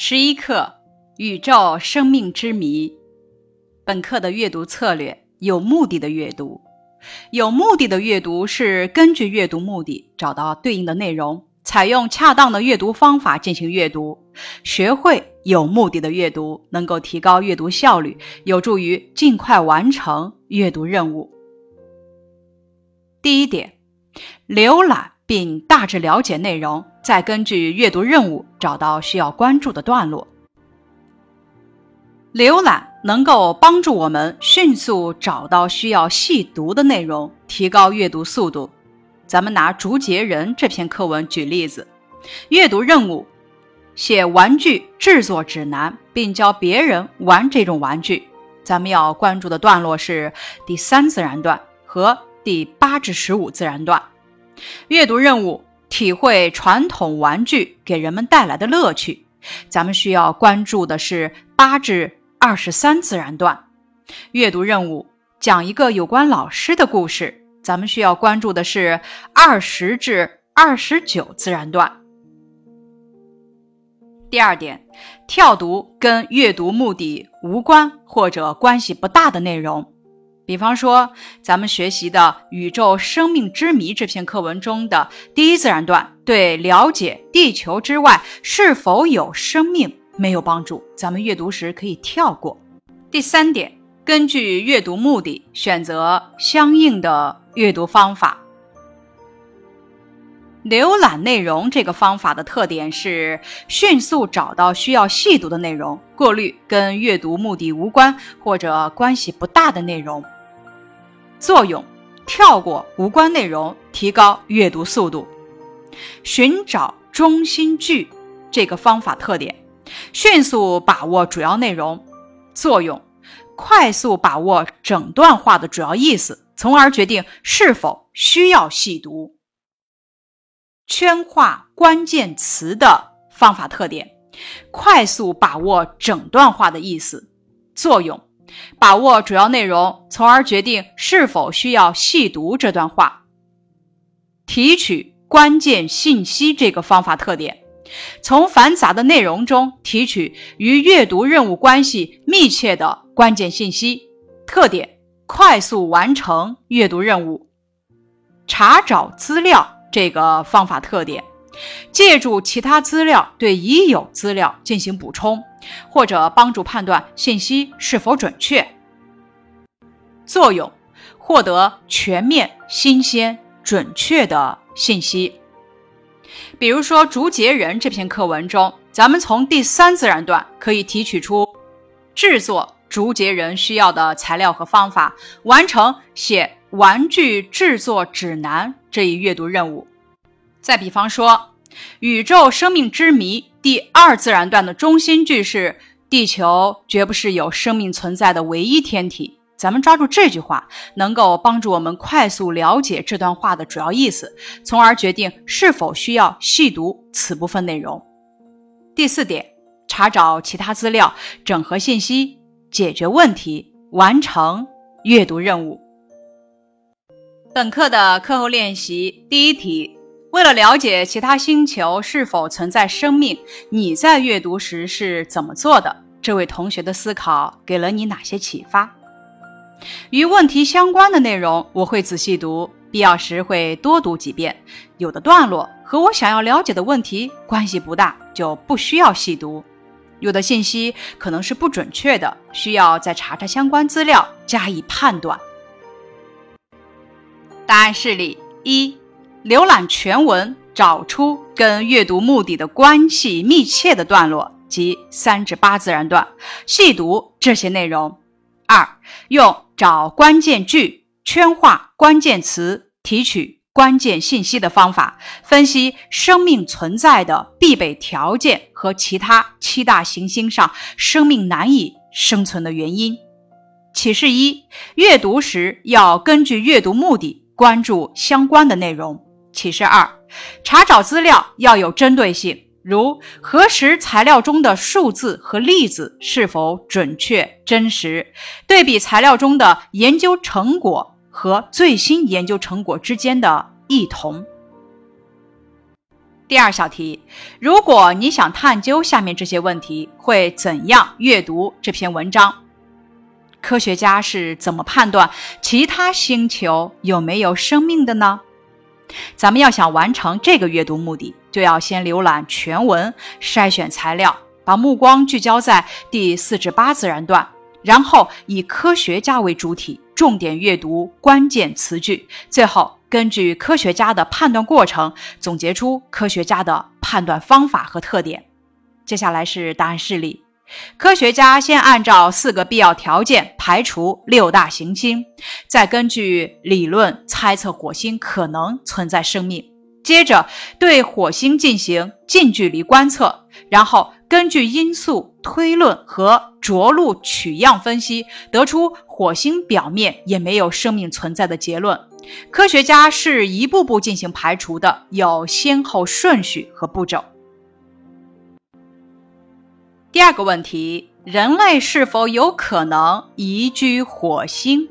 十一课：宇宙生命之谜。本课的阅读策略：有目的的阅读。有目的的阅读是根据阅读目的找到对应的内容，采用恰当的阅读方法进行阅读。学会有目的的阅读，能够提高阅读效率，有助于尽快完成阅读任务。第一点，浏览并大致了解内容。再根据阅读任务找到需要关注的段落。浏览能够帮助我们迅速找到需要细读的内容，提高阅读速度。咱们拿《竹节人》这篇课文举例子。阅读任务：写玩具制作指南，并教别人玩这种玩具。咱们要关注的段落是第三自然段和第八至十五自然段。阅读任务。体会传统玩具给人们带来的乐趣，咱们需要关注的是八至二十三自然段。阅读任务讲一个有关老师的故事，咱们需要关注的是二十至二十九自然段。第二点，跳读跟阅读目的无关或者关系不大的内容。比方说，咱们学习的《宇宙生命之谜》这篇课文中的第一自然段，对了解地球之外是否有生命没有帮助，咱们阅读时可以跳过。第三点，根据阅读目的选择相应的阅读方法。浏览内容这个方法的特点是迅速找到需要细读的内容，过滤跟阅读目的无关或者关系不大的内容。作用：跳过无关内容，提高阅读速度。寻找中心句这个方法特点：迅速把握主要内容。作用：快速把握整段话的主要意思，从而决定是否需要细读。圈画关键词的方法特点：快速把握整段话的意思。作用。把握主要内容，从而决定是否需要细读这段话。提取关键信息这个方法特点：从繁杂的内容中提取与阅读任务关系密切的关键信息。特点：快速完成阅读任务。查找资料这个方法特点。借助其他资料对已有资料进行补充，或者帮助判断信息是否准确。作用：获得全面、新鲜、准确的信息。比如说《竹节人》这篇课文中，咱们从第三自然段可以提取出制作竹节人需要的材料和方法，完成写玩具制作指南这一阅读任务。再比方说，《宇宙生命之谜》第二自然段的中心句是“地球绝不是有生命存在的唯一天体”。咱们抓住这句话，能够帮助我们快速了解这段话的主要意思，从而决定是否需要细读此部分内容。第四点，查找其他资料，整合信息，解决问题，完成阅读任务。本课的课后练习第一题。为了了解其他星球是否存在生命，你在阅读时是怎么做的？这位同学的思考给了你哪些启发？与问题相关的内容，我会仔细读，必要时会多读几遍。有的段落和我想要了解的问题关系不大，就不需要细读。有的信息可能是不准确的，需要再查查相关资料加以判断。答案示例一。浏览全文，找出跟阅读目的的关系密切的段落及三至八自然段，细读这些内容。二，用找关键句、圈画关键词、提取关键信息的方法，分析生命存在的必备条件和其他七大行星上生命难以生存的原因。启示一：阅读时要根据阅读目的，关注相关的内容。启示二：查找资料要有针对性，如核实材料中的数字和例子是否准确真实，对比材料中的研究成果和最新研究成果之间的异同。第二小题，如果你想探究下面这些问题，会怎样阅读这篇文章？科学家是怎么判断其他星球有没有生命的呢？咱们要想完成这个阅读目的，就要先浏览全文，筛选材料，把目光聚焦在第四至八自然段，然后以科学家为主体，重点阅读关键词句，最后。根据科学家的判断过程，总结出科学家的判断方法和特点。接下来是答案示例：科学家先按照四个必要条件排除六大行星，再根据理论猜测火星可能存在生命，接着对火星进行近距离观测，然后根据因素推论和着陆取样分析，得出火星表面也没有生命存在的结论。科学家是一步步进行排除的，有先后顺序和步骤。第二个问题：人类是否有可能移居火星？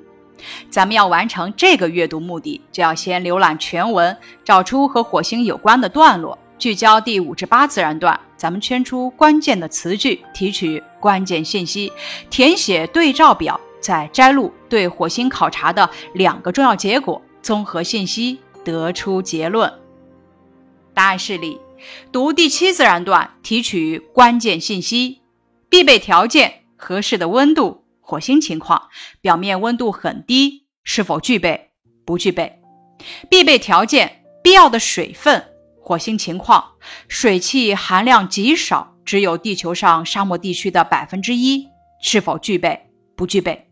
咱们要完成这个阅读目的，就要先浏览全文，找出和火星有关的段落，聚焦第五至八自然段。咱们圈出关键的词句，提取关键信息，填写对照表，再摘录对火星考察的两个重要结果。综合信息得出结论。答案示例：读第七自然段，提取关键信息。必备条件：合适的温度。火星情况：表面温度很低，是否具备？不具备。必备条件：必要的水分。火星情况：水汽含量极少，只有地球上沙漠地区的百分之一。是否具备？不具备。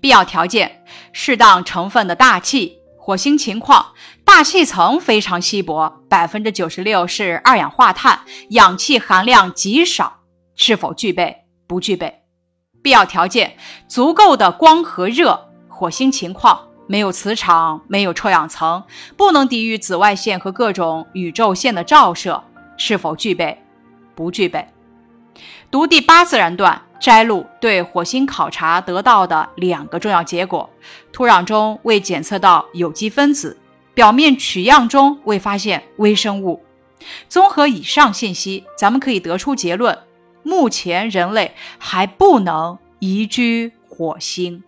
必要条件：适当成分的大气。火星情况：大气层非常稀薄，百分之九十六是二氧化碳，氧气含量极少。是否具备？不具备。必要条件：足够的光和热。火星情况：没有磁场，没有臭氧层，不能抵御紫外线和各种宇宙线的照射。是否具备？不具备。读第八自然段。摘录对火星考察得到的两个重要结果：土壤中未检测到有机分子，表面取样中未发现微生物。综合以上信息，咱们可以得出结论：目前人类还不能移居火星。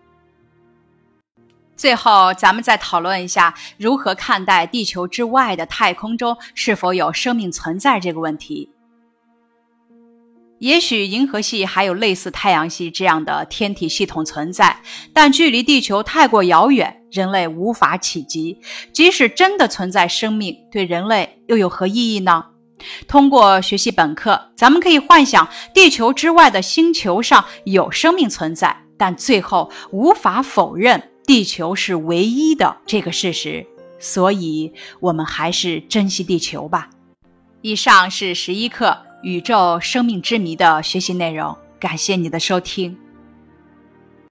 最后，咱们再讨论一下如何看待地球之外的太空中是否有生命存在这个问题。也许银河系还有类似太阳系这样的天体系统存在，但距离地球太过遥远，人类无法企及。即使真的存在生命，对人类又有何意义呢？通过学习本课，咱们可以幻想地球之外的星球上有生命存在，但最后无法否认地球是唯一的这个事实。所以，我们还是珍惜地球吧。以上是十一课。宇宙生命之谜的学习内容，感谢你的收听。